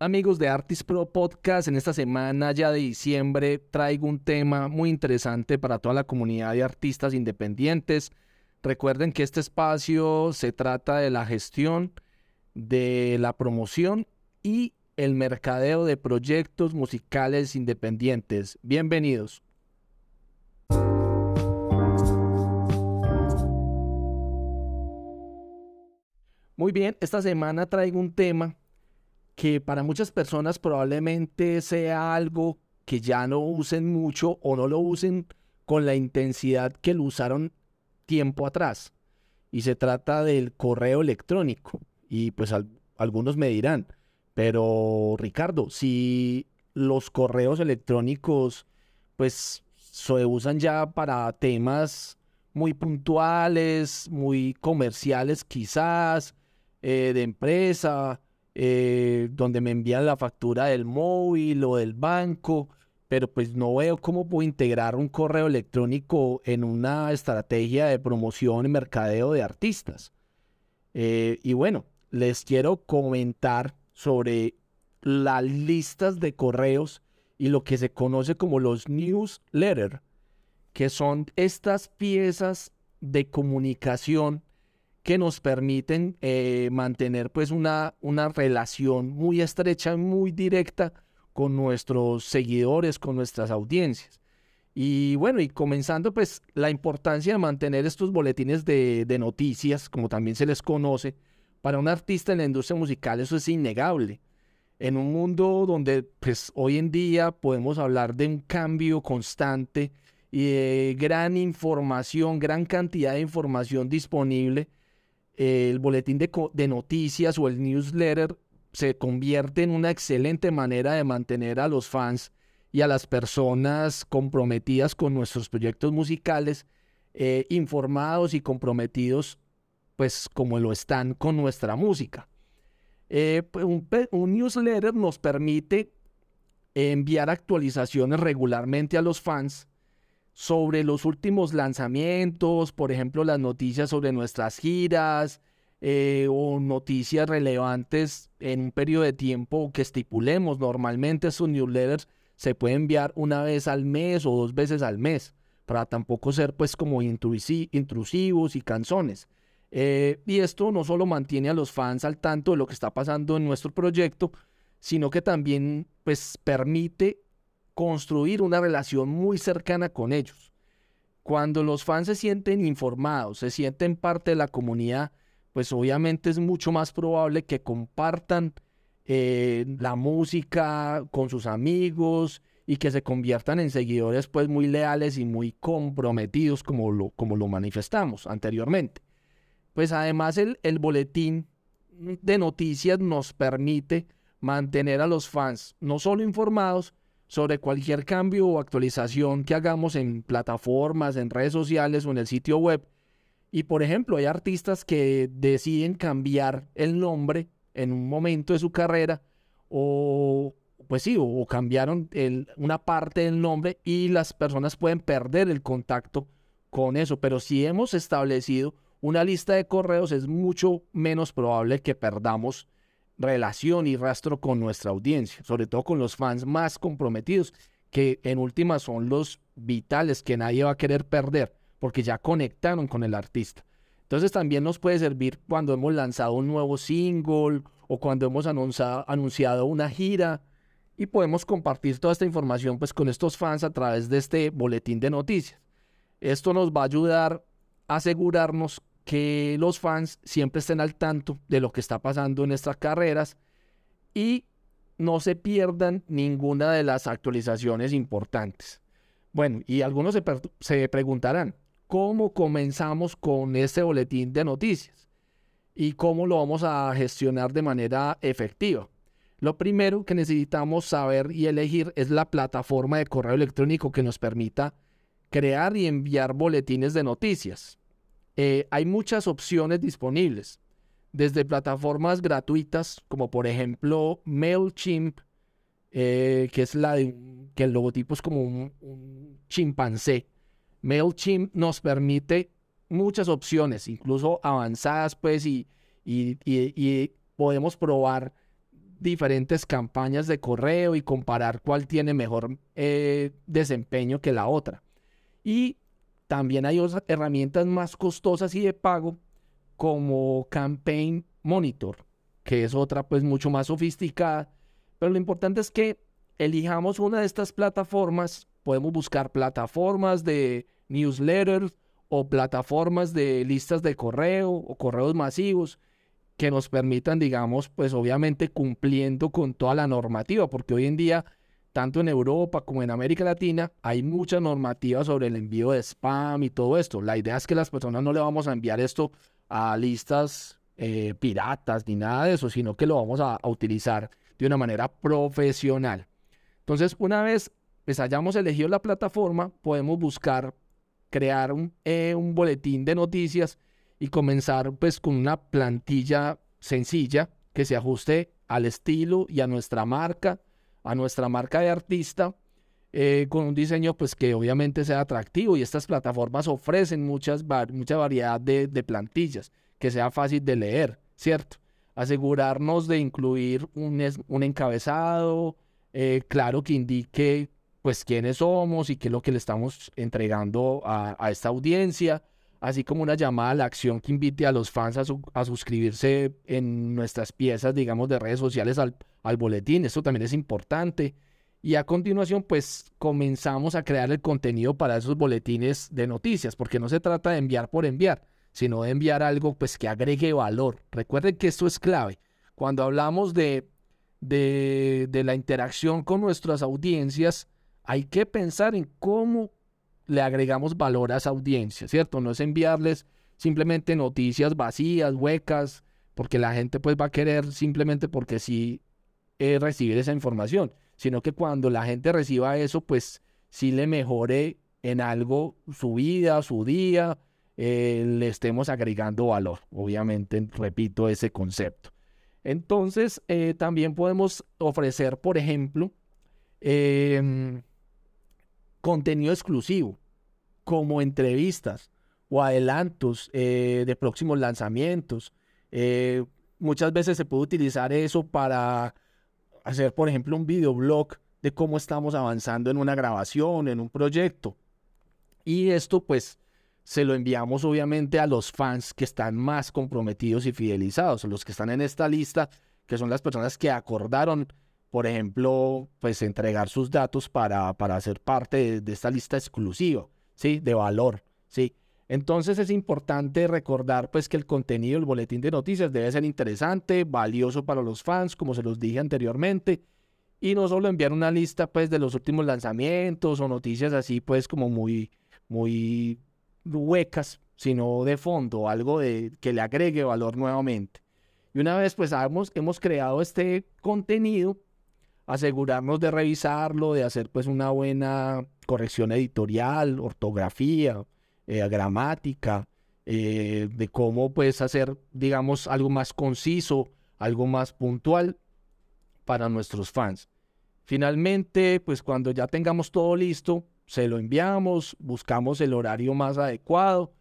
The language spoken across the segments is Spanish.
Amigos de Artist Pro Podcast, en esta semana ya de diciembre traigo un tema muy interesante para toda la comunidad de artistas independientes. Recuerden que este espacio se trata de la gestión, de la promoción y el mercadeo de proyectos musicales independientes. Bienvenidos. Muy bien, esta semana traigo un tema que para muchas personas probablemente sea algo que ya no usen mucho o no lo usen con la intensidad que lo usaron tiempo atrás. Y se trata del correo electrónico. Y pues algunos me dirán, pero Ricardo, si los correos electrónicos pues se usan ya para temas muy puntuales, muy comerciales quizás, eh, de empresa, eh, donde me envían la factura del móvil o del banco, pero pues no veo cómo puedo integrar un correo electrónico en una estrategia de promoción y mercadeo de artistas. Eh, y bueno, les quiero comentar sobre las listas de correos y lo que se conoce como los newsletters, que son estas piezas de comunicación que nos permiten eh, mantener pues una, una relación muy estrecha, muy directa con nuestros seguidores, con nuestras audiencias. Y bueno, y comenzando pues la importancia de mantener estos boletines de, de noticias, como también se les conoce, para un artista en la industria musical eso es innegable. En un mundo donde pues hoy en día podemos hablar de un cambio constante y de gran información, gran cantidad de información disponible, el boletín de, noticias o el newsletter se convierte en una excelente manera de mantener a los fans y a las personas comprometidas con nuestros proyectos musicales eh, informados y comprometidos pues como lo están con nuestra música. Eh, pues, un, newsletter nos permite enviar actualizaciones regularmente a los fans sobre los últimos lanzamientos, por ejemplo, las noticias sobre nuestras giras eh, o noticias relevantes en un periodo de tiempo que estipulemos. Normalmente esos newsletters se pueden enviar una vez al mes o dos veces al mes, para tampoco ser pues como intrusivos y canzones. Eh, y esto no solo mantiene a los fans al tanto de lo que está pasando en nuestro proyecto, sino que también pues permite construir una relación muy cercana con ellos. Cuando los fans se sienten informados, se sienten parte de la comunidad, pues obviamente es mucho más probable que compartan eh, la música con sus amigos y que se conviertan en seguidores pues muy leales y muy comprometidos como lo, como lo manifestamos anteriormente. Pues además el, el boletín de noticias nos permite mantener a los fans no solo informados, sobre cualquier cambio o actualización que hagamos en plataformas, en redes sociales o en el sitio web. Y por ejemplo, hay artistas que deciden cambiar el nombre en un momento de su carrera o pues sí, o cambiaron una parte del nombre y las personas pueden perder el contacto con eso. Pero si hemos establecido una lista de correos, es mucho menos probable que perdamos relación y rastro con nuestra audiencia, sobre todo con los fans más comprometidos, que en última son los vitales que nadie va a querer perder, porque ya conectaron con el artista. Entonces también nos puede servir cuando hemos lanzado un nuevo single o cuando hemos anunciado, anunciado una gira y podemos compartir toda esta información pues con estos fans a través de este boletín de noticias. Esto nos va a ayudar a asegurarnos que los fans siempre estén al tanto de lo que está pasando en nuestras carreras y no se pierdan ninguna de las actualizaciones importantes. Bueno, y algunos se, preguntarán, ¿cómo comenzamos con este boletín de noticias? ¿Y cómo lo vamos a gestionar de manera efectiva? Lo primero que necesitamos saber y elegir es la plataforma de correo electrónico que nos permita crear y enviar boletines de noticias. Eh, hay muchas opciones disponibles, desde plataformas gratuitas como por ejemplo MailChimp, eh, que es la de, que el logotipo es como un, chimpancé. MailChimp nos permite muchas opciones, incluso avanzadas, pues, y, y, podemos probar diferentes campañas de correo y comparar cuál tiene mejor eh, desempeño que la otra. Y también hay otras herramientas más costosas y de pago como Campaign Monitor, que es otra pues mucho más sofisticada. Pero lo importante es que elijamos una de estas plataformas. Podemos buscar plataformas de newsletters o plataformas de listas de correo o correos masivos que nos permitan, digamos, pues obviamente cumpliendo con toda la normativa, porque hoy en día, tanto en Europa como en América Latina, hay mucha normativa sobre el envío de spam y todo esto. La idea es que las personas no le vamos a enviar esto a listas eh, piratas ni nada de eso, sino que lo vamos a, utilizar de una manera profesional. Entonces, una vez pues, hayamos elegido la plataforma, podemos buscar crear un, eh, un boletín de noticias y comenzar pues con una plantilla sencilla que se ajuste al estilo y a nuestra marca, a nuestra marca de artista, eh, con un diseño pues que obviamente sea atractivo y estas plataformas ofrecen muchas, mucha variedad de, plantillas, que sea fácil de leer, ¿cierto? Asegurarnos de incluir un, un encabezado eh, claro que indique pues quiénes somos y qué es lo que le estamos entregando a, a esta audiencia así como una llamada a la acción que invite a los fans a, suscribirse en nuestras piezas, digamos, de redes sociales al, boletín. Esto también es importante. Y a continuación, pues comenzamos a crear el contenido para esos boletines de noticias, porque no se trata de enviar por enviar, sino de enviar algo pues que agregue valor. Recuerden que esto es clave. Cuando hablamos de, de la interacción con nuestras audiencias, hay que pensar en cómo le agregamos valor a esa audiencia, ¿cierto? No es enviarles simplemente noticias vacías, huecas, porque la gente pues va a querer simplemente porque sí eh, recibir esa información, sino que cuando la gente reciba eso, pues sí le mejore en algo su vida, su día, eh, le estemos agregando valor. Obviamente, repito ese concepto. Entonces, eh, también podemos ofrecer, por ejemplo, em, contenido exclusivo, como entrevistas o adelantos eh, de próximos lanzamientos. Eh, muchas veces se puede utilizar eso para hacer, por ejemplo, un videoblog de cómo estamos avanzando en una grabación, en un proyecto. Y esto pues se lo enviamos obviamente a los fans que están más comprometidos y fidelizados, los que están en esta lista, que son las personas que acordaron por ejemplo, pues entregar sus datos para, para ser parte de, esta lista exclusiva, ¿sí? De valor, ¿sí? Entonces es importante recordar pues que el contenido, el boletín de noticias debe ser interesante, valioso para los fans, como se los dije anteriormente, y no solo enviar una lista pues de los últimos lanzamientos o noticias así pues como muy, muy huecas, sino de fondo, algo de, que le agregue valor nuevamente. Y una vez pues hemos, hemos creado este contenido, asegurarnos de revisarlo, de hacer pues una buena corrección editorial, ortografía, eh, gramática, eh, de cómo pues hacer, digamos, algo más conciso, algo más puntual para nuestros fans. Finalmente, pues cuando ya tengamos todo listo, se lo enviamos, buscamos el horario más adecuado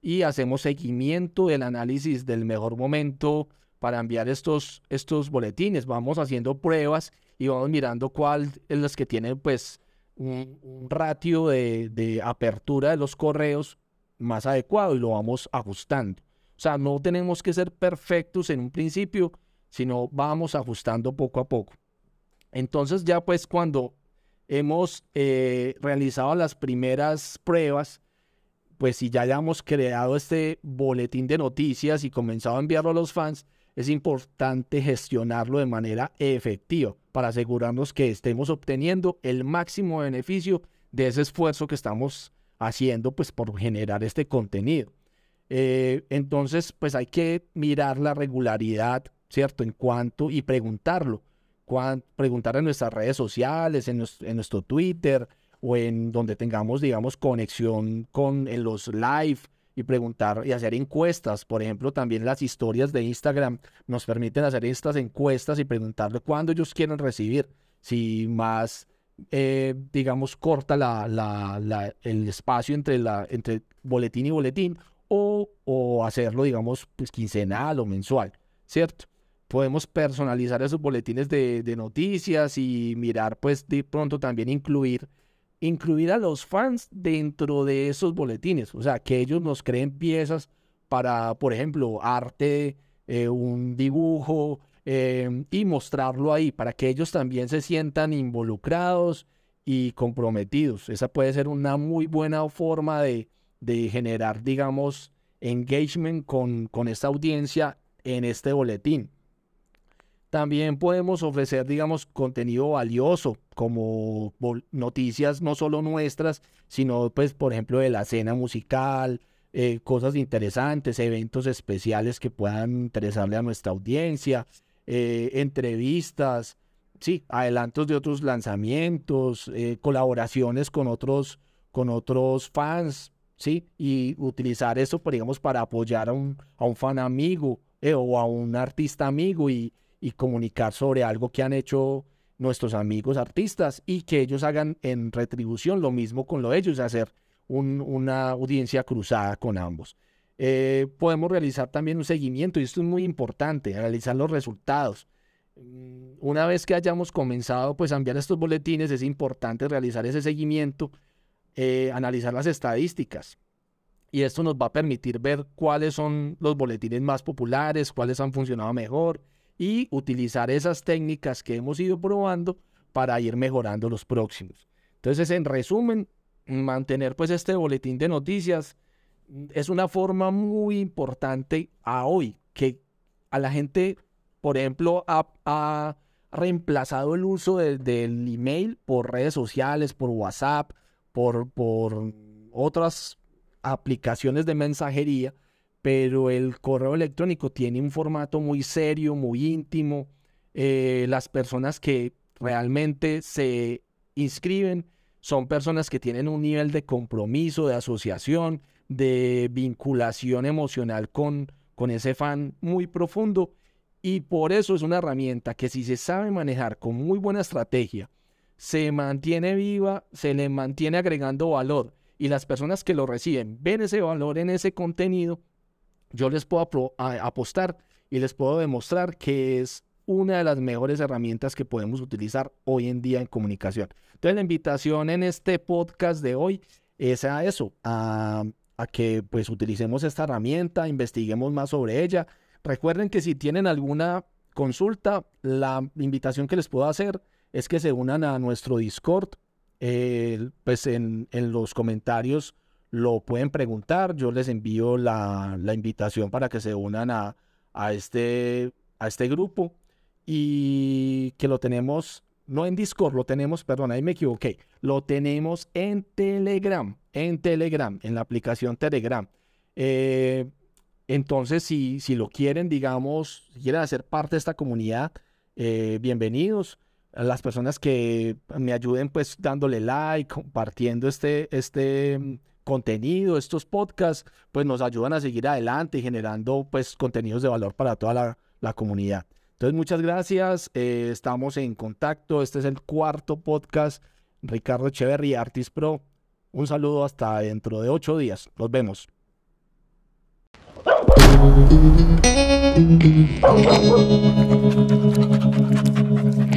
y hacemos seguimiento del análisis del mejor momento para enviar estos, estos boletines. Vamos haciendo pruebas y vamos mirando cuál es las que tienen pues un, ratio de, de, apertura de los correos más adecuado y lo vamos ajustando. O sea, no tenemos que ser perfectos en un principio, sino vamos ajustando poco a poco. Entonces ya pues cuando hemos eh, realizado las primeras pruebas, pues si ya hayamos creado este boletín de noticias y comenzado a enviarlo a los fans, es importante gestionarlo de manera efectiva para asegurarnos que estemos obteniendo el máximo beneficio de ese esfuerzo que estamos haciendo pues por generar este contenido. Eh, entonces pues hay que mirar la regularidad, ¿cierto? En cuanto y preguntarlo. preguntar en nuestras redes sociales, en, en nuestro Twitter o en donde tengamos, digamos, conexión con en los live y preguntar y hacer encuestas. Por ejemplo, también las historias de Instagram nos permiten hacer estas encuestas y preguntarle cuándo ellos quieren recibir. Si más, eh, digamos, corta la, el espacio entre, la, entre boletín y boletín o, o hacerlo, digamos, pues, quincenal o mensual, ¿cierto? podemos personalizar esos boletines de, de, noticias y mirar, pues de pronto también incluir, incluir a los fans dentro de esos boletines. O sea, que ellos nos creen piezas para, por ejemplo, arte, eh, un dibujo eh, y mostrarlo ahí para que ellos también se sientan involucrados y comprometidos. Esa puede ser una muy buena forma de, de generar, digamos, engagement con, con esta audiencia en este boletín. También podemos ofrecer, digamos, contenido valioso, como noticias no solo nuestras, sino, pues, por ejemplo, de la escena musical, eh, cosas interesantes, eventos especiales que puedan interesarle a nuestra audiencia, eh, entrevistas, sí, adelantos de otros lanzamientos, eh, colaboraciones con otros, con otros fans, sí, y utilizar eso, digamos, para apoyar a un, a un fan amigo o a un artista amigo y, y comunicar sobre algo que han hecho nuestros amigos artistas y que ellos hagan en retribución lo mismo con lo de ellos, hacer una audiencia cruzada con ambos. Eh, podemos realizar también un seguimiento y esto es muy importante, realizar los resultados. Mm, una vez que hayamos comenzado pues, a enviar estos boletines, es importante realizar ese seguimiento, eh, analizar las estadísticas. Y esto nos va a permitir ver cuáles son los boletines más populares, cuáles han funcionado mejor y utilizar esas técnicas que hemos ido probando para ir mejorando los próximos. Entonces, en resumen, mantener pues este boletín de noticias es una forma muy importante a hoy, que a la gente, por ejemplo, ha, reemplazado el uso del email por redes sociales, por WhatsApp, por, por otras aplicaciones de mensajería, pero el correo electrónico tiene un formato muy serio, muy íntimo. Eh, las personas que realmente se inscriben son personas que tienen un nivel de compromiso, de asociación, de vinculación emocional con, con ese fan muy profundo. Y por eso es una herramienta que si se sabe manejar con muy buena estrategia, se mantiene viva, se le mantiene agregando valor y las personas que lo reciben ven ese valor en ese contenido, yo les puedo apostar y les puedo demostrar que es una de las mejores herramientas que podemos utilizar hoy en día en comunicación. Entonces la invitación en este podcast de hoy es a eso, a, que pues utilicemos esta herramienta, investiguemos más sobre ella. Recuerden que si tienen alguna consulta, la invitación que les puedo hacer es que se unan a nuestro Discord. pues en, los comentarios lo pueden preguntar. Yo les envío la, invitación para que se unan a, a, este, a este grupo y que lo tenemos, no en Discord, lo tenemos, perdón, ahí me equivoqué, lo tenemos en Telegram, en Telegram, en la aplicación Telegram. Eh, entonces, si, si lo quieren, digamos, si quieren hacer parte de esta comunidad, eh, bienvenidos. Las personas que me ayuden pues dándole like, compartiendo este, este mm, contenido, estos podcasts, pues nos ayudan a seguir adelante y generando pues contenidos de valor para toda la, la comunidad. Entonces, muchas gracias. Eh, estamos en contacto. Este es el cuarto podcast. Ricardo Echeverry, Artist Pro. Un saludo hasta dentro de ocho días. Nos vemos.